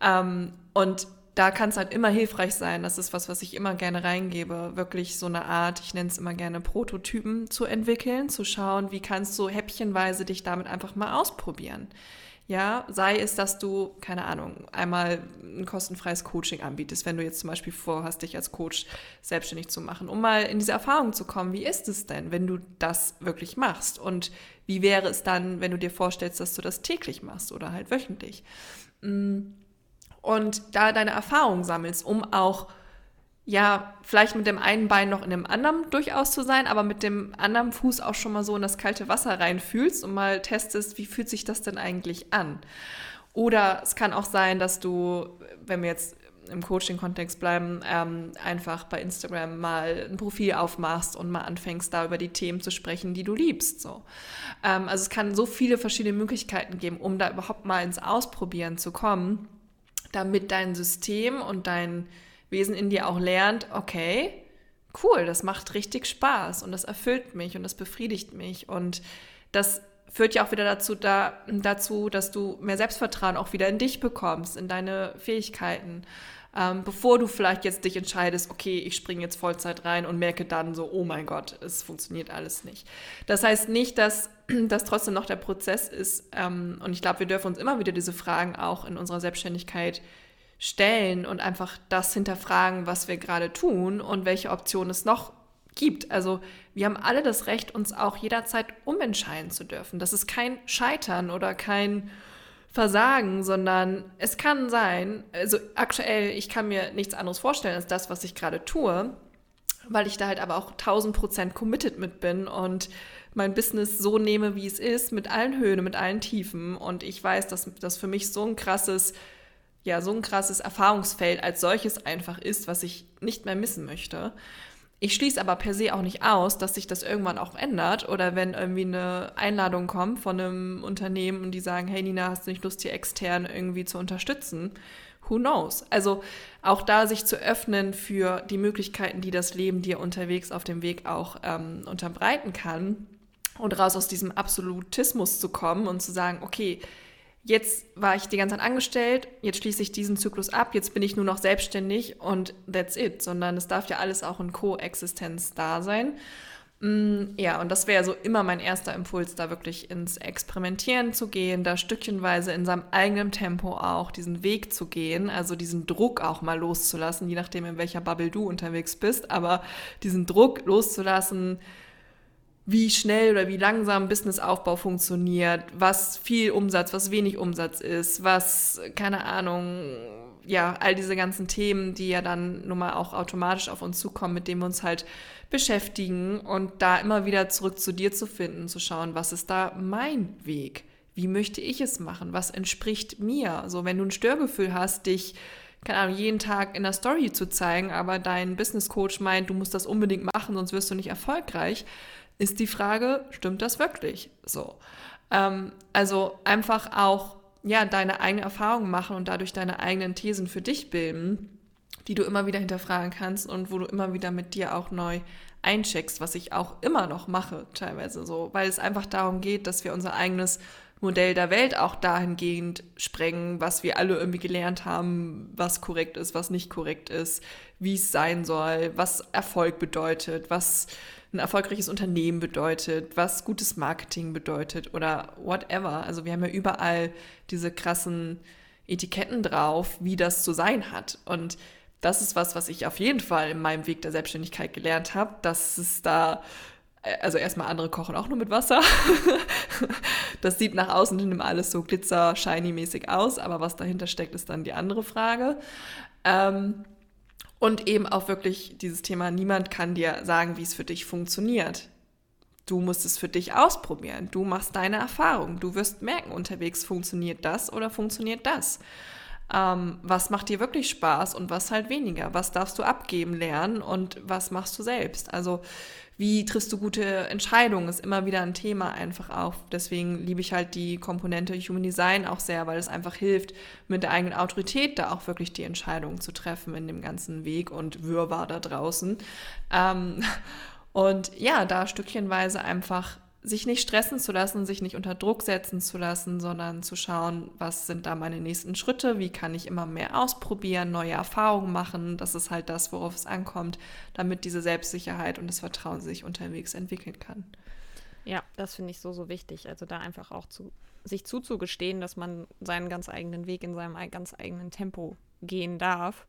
Ähm, und da kann es halt immer hilfreich sein, das ist was, was ich immer gerne reingebe, wirklich so eine Art, ich nenne es immer gerne Prototypen zu entwickeln, zu schauen, wie kannst du häppchenweise dich damit einfach mal ausprobieren. Ja, sei es, dass du, keine Ahnung, einmal ein kostenfreies Coaching anbietest, wenn du jetzt zum Beispiel vorhast, dich als Coach selbstständig zu machen, um mal in diese Erfahrung zu kommen. Wie ist es denn, wenn du das wirklich machst? Und wie wäre es dann, wenn du dir vorstellst, dass du das täglich machst oder halt wöchentlich? Mm. Und da deine Erfahrung sammelst, um auch ja, vielleicht mit dem einen Bein noch in dem anderen durchaus zu sein, aber mit dem anderen Fuß auch schon mal so in das kalte Wasser reinfühlst und mal testest, wie fühlt sich das denn eigentlich an? Oder es kann auch sein, dass du, wenn wir jetzt im Coaching-Kontext bleiben, ähm, einfach bei Instagram mal ein Profil aufmachst und mal anfängst, da über die Themen zu sprechen, die du liebst. So. Ähm, also es kann so viele verschiedene Möglichkeiten geben, um da überhaupt mal ins Ausprobieren zu kommen, damit dein System und dein Wesen in dir auch lernt, okay, cool, das macht richtig Spaß und das erfüllt mich und das befriedigt mich und das führt ja auch wieder dazu, da, dazu, dass du mehr Selbstvertrauen auch wieder in dich bekommst, in deine Fähigkeiten. Ähm, bevor du vielleicht jetzt dich entscheidest, okay, ich springe jetzt Vollzeit rein und merke dann so, oh mein Gott, es funktioniert alles nicht. Das heißt nicht, dass das trotzdem noch der Prozess ist. Ähm, und ich glaube, wir dürfen uns immer wieder diese Fragen auch in unserer Selbstständigkeit stellen und einfach das hinterfragen, was wir gerade tun und welche Optionen es noch gibt. Also wir haben alle das Recht, uns auch jederzeit umentscheiden zu dürfen. Das ist kein Scheitern oder kein Versagen, sondern es kann sein, also aktuell, ich kann mir nichts anderes vorstellen als das, was ich gerade tue, weil ich da halt aber auch 1000 Prozent committed mit bin und mein Business so nehme, wie es ist, mit allen Höhen, mit allen Tiefen. Und ich weiß, dass das für mich so ein krasses ja so ein krasses Erfahrungsfeld als solches einfach ist, was ich nicht mehr missen möchte. Ich schließe aber per se auch nicht aus, dass sich das irgendwann auch ändert oder wenn irgendwie eine Einladung kommt von einem Unternehmen und die sagen, hey Nina, hast du nicht Lust, hier extern irgendwie zu unterstützen? Who knows? Also auch da sich zu öffnen für die Möglichkeiten, die das Leben dir unterwegs auf dem Weg auch ähm, unterbreiten kann und raus aus diesem Absolutismus zu kommen und zu sagen, okay, jetzt war ich die ganze Zeit angestellt, jetzt schließe ich diesen Zyklus ab, jetzt bin ich nur noch selbstständig und that's it, sondern es darf ja alles auch in Koexistenz da sein. Mm, ja, und das wäre so immer mein erster Impuls, da wirklich ins Experimentieren zu gehen, da stückchenweise in seinem eigenen Tempo auch diesen Weg zu gehen, also diesen Druck auch mal loszulassen, je nachdem, in welcher Bubble du unterwegs bist, aber diesen Druck loszulassen, wie schnell oder wie langsam Businessaufbau funktioniert, was viel Umsatz, was wenig Umsatz ist, was, keine Ahnung, ja, all diese ganzen Themen, die ja dann nun mal auch automatisch auf uns zukommen, mit denen wir uns halt beschäftigen und da immer wieder zurück zu dir zu finden, zu schauen, was ist da mein Weg? Wie möchte ich es machen? Was entspricht mir? So, wenn du ein Störgefühl hast, dich keine Ahnung, jeden Tag in der Story zu zeigen, aber dein Business Coach meint, du musst das unbedingt machen, sonst wirst du nicht erfolgreich, ist die Frage, stimmt das wirklich so? Ähm, also einfach auch, ja, deine eigene Erfahrung machen und dadurch deine eigenen Thesen für dich bilden, die du immer wieder hinterfragen kannst und wo du immer wieder mit dir auch neu eincheckst, was ich auch immer noch mache, teilweise so, weil es einfach darum geht, dass wir unser eigenes Modell der Welt auch dahingehend sprengen, was wir alle irgendwie gelernt haben, was korrekt ist, was nicht korrekt ist, wie es sein soll, was Erfolg bedeutet, was ein erfolgreiches Unternehmen bedeutet, was gutes Marketing bedeutet oder whatever. Also wir haben ja überall diese krassen Etiketten drauf, wie das zu sein hat. Und das ist was, was ich auf jeden Fall in meinem Weg der Selbstständigkeit gelernt habe, dass es da äh, also erstmal andere kochen auch nur mit Wasser. das sieht nach außen hin immer alles so glitzer, shiny mäßig aus, aber was dahinter steckt, ist dann die andere Frage. Ähm, und eben auch wirklich dieses Thema, niemand kann dir sagen, wie es für dich funktioniert. Du musst es für dich ausprobieren. Du machst deine Erfahrung. Du wirst merken, unterwegs funktioniert das oder funktioniert das. Ähm, was macht dir wirklich Spaß und was halt weniger? Was darfst du abgeben lernen und was machst du selbst? Also wie triffst du gute Entscheidungen, ist immer wieder ein Thema einfach auch. Deswegen liebe ich halt die Komponente Human Design auch sehr, weil es einfach hilft, mit der eigenen Autorität da auch wirklich die Entscheidungen zu treffen in dem ganzen Weg und Wirrwarr da draußen. Ähm, und ja, da stückchenweise einfach sich nicht stressen zu lassen, sich nicht unter Druck setzen zu lassen, sondern zu schauen, was sind da meine nächsten Schritte, wie kann ich immer mehr ausprobieren, neue Erfahrungen machen. Das ist halt das, worauf es ankommt, damit diese Selbstsicherheit und das Vertrauen sich unterwegs entwickeln kann. Ja, das finde ich so, so wichtig. Also da einfach auch zu, sich zuzugestehen, dass man seinen ganz eigenen Weg in seinem ganz eigenen Tempo gehen darf.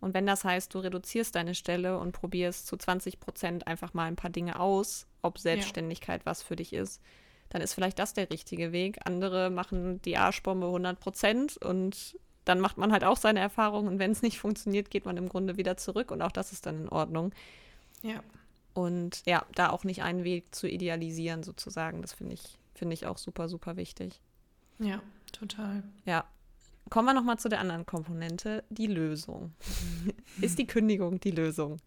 Und wenn das heißt, du reduzierst deine Stelle und probierst zu 20 Prozent einfach mal ein paar Dinge aus ob Selbstständigkeit ja. was für dich ist, dann ist vielleicht das der richtige Weg. Andere machen die Arschbombe 100 Prozent und dann macht man halt auch seine Erfahrungen und wenn es nicht funktioniert, geht man im Grunde wieder zurück und auch das ist dann in Ordnung. Ja. Und ja, da auch nicht einen Weg zu idealisieren sozusagen, das finde ich, finde ich auch super, super wichtig. Ja, total. Ja. Kommen wir nochmal zu der anderen Komponente, die Lösung. ist die Kündigung die Lösung?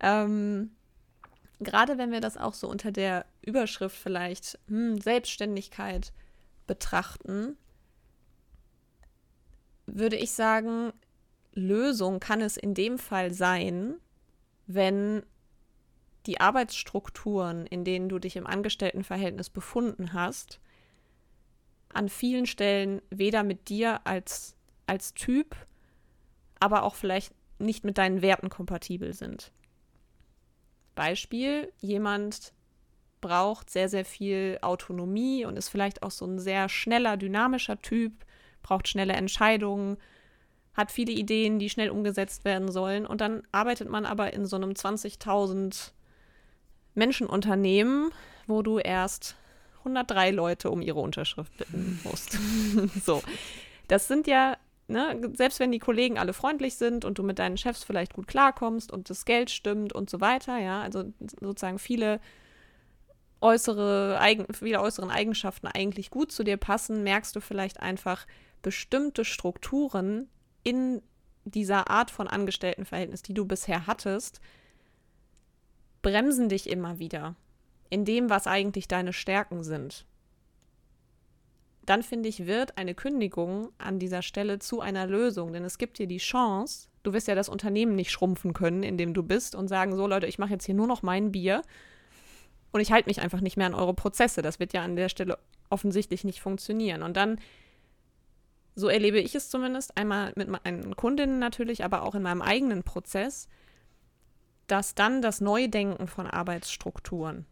Ähm, gerade wenn wir das auch so unter der Überschrift vielleicht hm, Selbstständigkeit betrachten, würde ich sagen, Lösung kann es in dem Fall sein, wenn die Arbeitsstrukturen, in denen du dich im Angestelltenverhältnis befunden hast, an vielen Stellen weder mit dir als, als Typ, aber auch vielleicht nicht mit deinen Werten kompatibel sind. Beispiel, jemand braucht sehr, sehr viel Autonomie und ist vielleicht auch so ein sehr schneller, dynamischer Typ, braucht schnelle Entscheidungen, hat viele Ideen, die schnell umgesetzt werden sollen. Und dann arbeitet man aber in so einem 20.000 Menschenunternehmen, wo du erst 103 Leute um ihre Unterschrift bitten musst. so. Das sind ja ne, selbst wenn die Kollegen alle freundlich sind und du mit deinen Chefs vielleicht gut klarkommst und das Geld stimmt und so weiter, ja, also sozusagen viele äußere, eigen, viele äußeren Eigenschaften eigentlich gut zu dir passen, merkst du vielleicht einfach bestimmte Strukturen in dieser Art von Angestelltenverhältnis, die du bisher hattest, bremsen dich immer wieder in dem, was eigentlich deine Stärken sind dann finde ich, wird eine Kündigung an dieser Stelle zu einer Lösung. Denn es gibt dir die Chance, du wirst ja das Unternehmen nicht schrumpfen können, in dem du bist und sagen, so Leute, ich mache jetzt hier nur noch mein Bier und ich halte mich einfach nicht mehr an eure Prozesse. Das wird ja an der Stelle offensichtlich nicht funktionieren. Und dann, so erlebe ich es zumindest, einmal mit meinen Kundinnen natürlich, aber auch in meinem eigenen Prozess, dass dann das Neudenken von Arbeitsstrukturen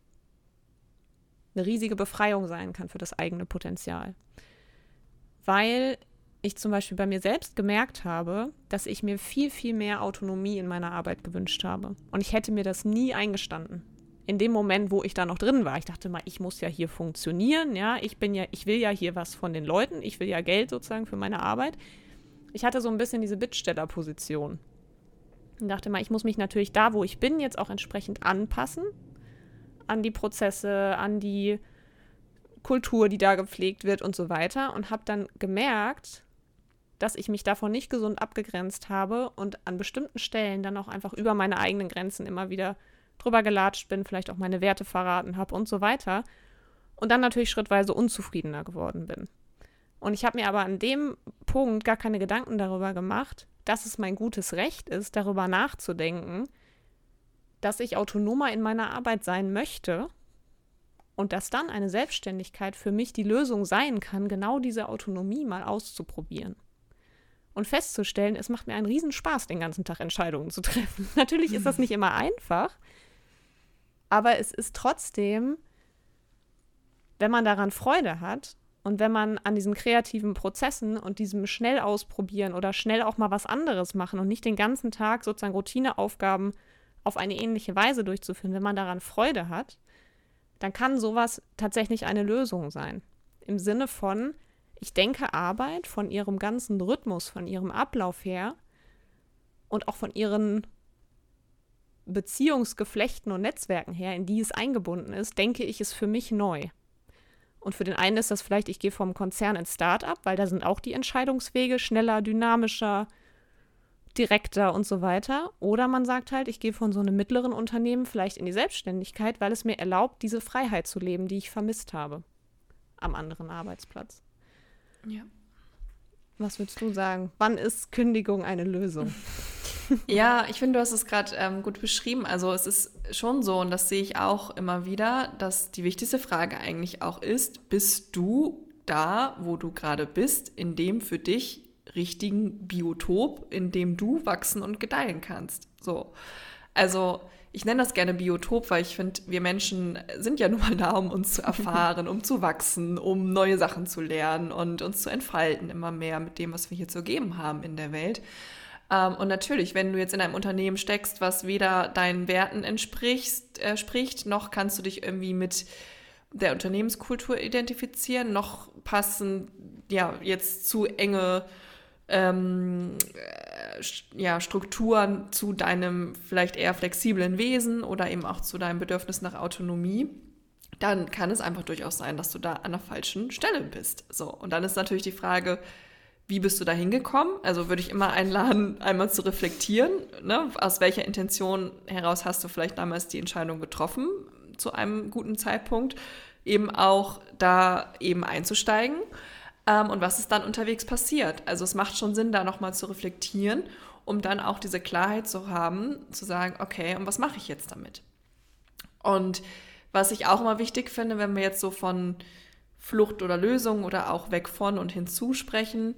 eine riesige Befreiung sein kann für das eigene Potenzial. Weil ich zum Beispiel bei mir selbst gemerkt habe, dass ich mir viel, viel mehr Autonomie in meiner Arbeit gewünscht habe. Und ich hätte mir das nie eingestanden. in dem Moment, wo ich da noch drin war. Ich dachte mal, ich muss ja hier funktionieren, ja, ich bin ja, ich will ja hier was von den Leuten, ich will ja Geld sozusagen für meine Arbeit. Ich hatte so ein bisschen diese Bittstellerposition. Und dachte mal, ich muss mich natürlich da, wo ich bin, jetzt auch entsprechend anpassen an die Prozesse, an die Kultur, die da gepflegt wird und so weiter. Und habe dann gemerkt, dass ich mich davon nicht gesund abgegrenzt habe und an bestimmten Stellen dann auch einfach über meine eigenen Grenzen immer wieder drüber gelatscht bin, vielleicht auch meine Werte verraten habe und so weiter. Und dann natürlich schrittweise unzufriedener geworden bin. Und ich habe mir aber an dem Punkt gar keine Gedanken darüber gemacht, dass es mein gutes Recht ist, darüber nachzudenken, dass ich autonomer in meiner Arbeit sein möchte und dass dann eine Selbstständigkeit für mich die Lösung sein kann, genau diese Autonomie mal auszuprobieren. Und festzustellen, es macht mir einen Riesenspaß, den ganzen Tag Entscheidungen zu treffen. Natürlich ist das nicht immer einfach, aber es ist trotzdem, wenn man daran Freude hat und wenn man an diesen kreativen Prozessen und diesem schnell ausprobieren oder schnell auch mal was anderes machen und nicht den ganzen Tag sozusagen Routineaufgaben auf eine ähnliche Weise durchzuführen, wenn man daran Freude hat, dann kann sowas tatsächlich eine Lösung sein. Im Sinne von, ich denke Arbeit von ihrem ganzen Rhythmus, von ihrem Ablauf her und auch von ihren Beziehungsgeflechten und Netzwerken her, in die es eingebunden ist, denke ich es für mich neu. Und für den einen ist das vielleicht, ich gehe vom Konzern ins Start-up, weil da sind auch die Entscheidungswege schneller, dynamischer, direkter und so weiter. Oder man sagt halt, ich gehe von so einem mittleren Unternehmen vielleicht in die Selbstständigkeit, weil es mir erlaubt, diese Freiheit zu leben, die ich vermisst habe am anderen Arbeitsplatz. Ja. Was würdest du sagen? Wann ist Kündigung eine Lösung? ja, ich finde, du hast es gerade ähm, gut beschrieben. Also es ist schon so, und das sehe ich auch immer wieder, dass die wichtigste Frage eigentlich auch ist, bist du da, wo du gerade bist, in dem für dich richtigen Biotop, in dem du wachsen und gedeihen kannst. So. Also ich nenne das gerne Biotop, weil ich finde, wir Menschen sind ja nun mal da, um uns zu erfahren, um zu wachsen, um neue Sachen zu lernen und uns zu entfalten immer mehr mit dem, was wir hier zu geben haben in der Welt. Ähm, und natürlich, wenn du jetzt in einem Unternehmen steckst, was weder deinen Werten entspricht, äh, spricht, noch kannst du dich irgendwie mit der Unternehmenskultur identifizieren, noch passen ja jetzt zu enge ähm, äh, ja, Strukturen zu deinem vielleicht eher flexiblen Wesen oder eben auch zu deinem Bedürfnis nach Autonomie, dann kann es einfach durchaus sein, dass du da an der falschen Stelle bist. So, und dann ist natürlich die Frage, wie bist du da hingekommen? Also würde ich immer einladen, einmal zu reflektieren, ne? aus welcher Intention heraus hast du vielleicht damals die Entscheidung getroffen zu einem guten Zeitpunkt, eben auch da eben einzusteigen ähm, und was ist dann unterwegs passiert. Also es macht schon Sinn, da nochmal zu reflektieren, um dann auch diese Klarheit zu haben, zu sagen, okay, und was mache ich jetzt damit? Und was ich auch immer wichtig finde, wenn wir jetzt so von Flucht oder Lösung oder auch weg von und hinzu sprechen,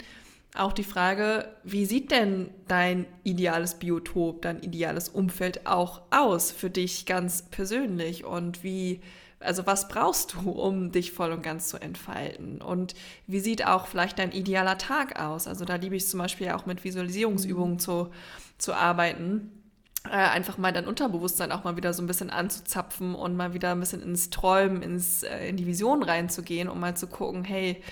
auch die Frage, wie sieht denn dein ideales Biotop, dein ideales Umfeld auch aus für dich ganz persönlich und wie, also was brauchst du, um dich voll und ganz zu entfalten und wie sieht auch vielleicht dein idealer Tag aus? Also da liebe ich zum Beispiel auch mit Visualisierungsübungen mhm. zu, zu arbeiten. Äh, einfach mal dein Unterbewusstsein auch mal wieder so ein bisschen anzuzapfen und mal wieder ein bisschen ins Träumen, ins, äh, in die Vision reinzugehen, um mal zu gucken, hey,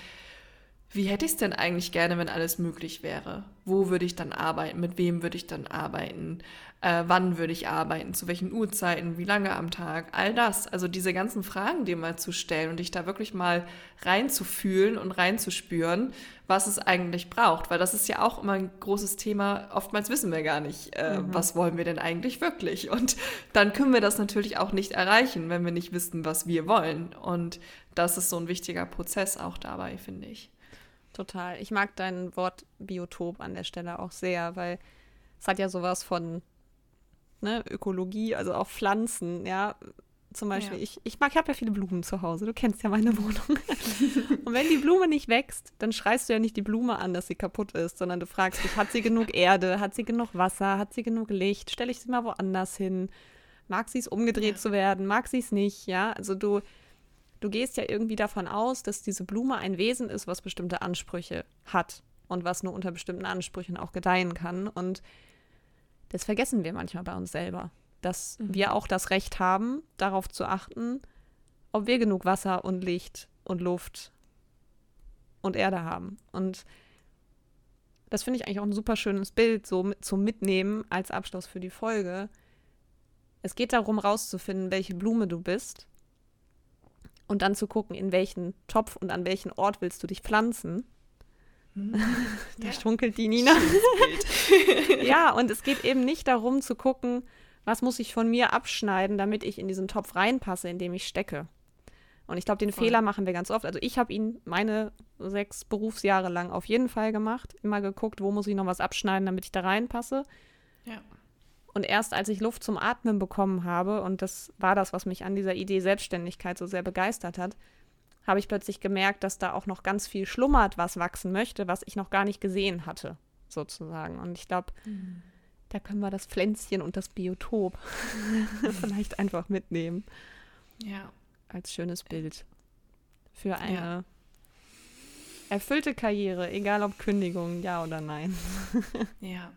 wie hätte ich es denn eigentlich gerne, wenn alles möglich wäre? Wo würde ich dann arbeiten? Mit wem würde ich dann arbeiten? Äh, wann würde ich arbeiten? Zu welchen Uhrzeiten? Wie lange am Tag? All das. Also diese ganzen Fragen dir mal zu stellen und dich da wirklich mal reinzufühlen und reinzuspüren, was es eigentlich braucht. Weil das ist ja auch immer ein großes Thema. Oftmals wissen wir gar nicht, äh, mhm. was wollen wir denn eigentlich wirklich? Und dann können wir das natürlich auch nicht erreichen, wenn wir nicht wissen, was wir wollen. Und das ist so ein wichtiger Prozess auch dabei, finde ich. Total. Ich mag dein Wort Biotop an der Stelle auch sehr, weil es hat ja sowas von ne, Ökologie, also auch Pflanzen, ja. Zum Beispiel, ja. ich, ich mag, ich habe ja viele Blumen zu Hause, du kennst ja meine Wohnung. und wenn die Blume nicht wächst, dann schreist du ja nicht die Blume an, dass sie kaputt ist, sondern du fragst dich, hat sie genug Erde, hat sie genug Wasser, hat sie genug Licht, stelle ich sie mal woanders hin? Mag sie es umgedreht ja. zu werden, mag sie es nicht, ja? Also du, du gehst ja irgendwie davon aus, dass diese Blume ein Wesen ist, was bestimmte Ansprüche hat und was nur unter bestimmten Ansprüchen auch gedeihen kann. Und das vergessen wir manchmal bei uns selber. dass mhm. wir auch das Recht haben, darauf zu achten, ob wir genug Wasser und Licht und Luft und Erde haben. Und das finde ich eigentlich auch ein super schönes Bild, so mit, zum Mitnehmen als Abschluss für die Folge. Es geht darum, rauszufinden, welche Blume du bist und dann zu gucken, in welchen Topf und an welchen Ort willst du dich pflanzen. Hm. da ja. strunkelt die Nina. ja, und es geht eben nicht darum zu gucken, was muss ich von mir abschneiden, damit ich in diesen Topf reinpasse, in dem ich stecke. Und ich glaube, den Voll. Fehler machen wir ganz oft. Also ich habe ihn meine sechs Berufsjahre lang auf jeden Fall gemacht. Immer geguckt, wo muss ich noch was abschneiden, damit ich da reinpasse. Ja. Und erst als ich Luft zum Atmen bekommen habe, und das war das, was mich an dieser Idee Selbstständigkeit so sehr begeistert hat, habe ich plötzlich gemerkt, dass da auch noch ganz viel schlummert, was wachsen möchte, was ich noch gar nicht gesehen hatte, sozusagen. Und ich glaube, mhm. da können wir das Pflänzchen und das Biotop vielleicht einfach mitnehmen. Ja als schönes Bild für eine ja. erfüllte Karriere, egal ob Kündigung, ja oder nein. ja,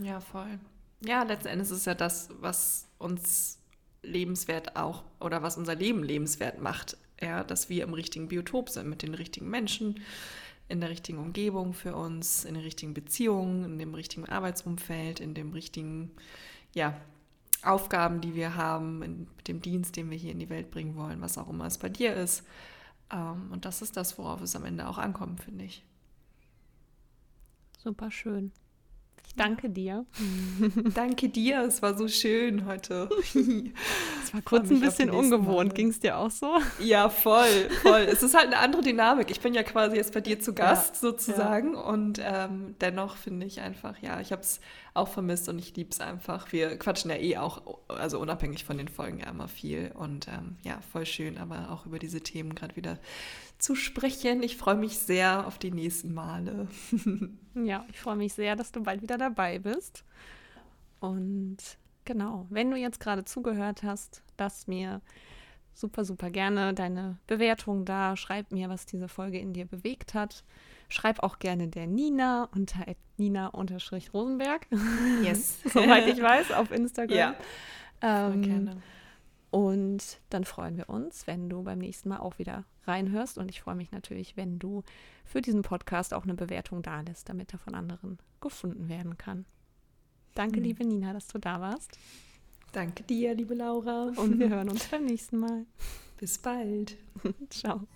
ja, voll. Ja, letzten Endes ist ja das, was uns lebenswert auch oder was unser Leben lebenswert macht, ja, dass wir im richtigen Biotop sind, mit den richtigen Menschen, in der richtigen Umgebung für uns, in den richtigen Beziehungen, in dem richtigen Arbeitsumfeld, in dem richtigen, ja, Aufgaben, die wir haben, mit dem Dienst, den wir hier in die Welt bringen wollen, was auch immer es bei dir ist. Ähm, und das ist das, worauf es am Ende auch ankommt, finde ich. Super schön. Danke dir. danke dir, es war so schön heute. Es war kurz ein bisschen ungewohnt. Ging es dir auch so? Ja, voll, voll. es ist halt eine andere Dynamik. Ich bin ja quasi jetzt bei dir zu Gast ja, sozusagen ja. und ähm, dennoch finde ich einfach, ja, ich habe es auch vermisst und ich liebe es einfach. Wir quatschen ja eh auch, also unabhängig von den Folgen ja immer viel und ähm, ja, voll schön, aber auch über diese Themen gerade wieder zu sprechen. Ich freue mich sehr auf die nächsten Male. ja, ich freue mich sehr, dass du bald wieder dabei bist. Und genau, wenn du jetzt gerade zugehört hast, lass mir super, super gerne deine Bewertung da. Schreib mir, was diese Folge in dir bewegt hat. Schreib auch gerne der Nina unter Nina-Rosenberg. Yes. Soweit ich weiß, auf Instagram. Ja. Ähm, gerne. Und dann freuen wir uns, wenn du beim nächsten Mal auch wieder reinhörst. Und ich freue mich natürlich, wenn du für diesen Podcast auch eine Bewertung da lässt, damit er von anderen gefunden werden kann. Danke, hm. liebe Nina, dass du da warst. Danke dir, liebe Laura. Und wir hören uns beim nächsten Mal. Bis bald. Ciao.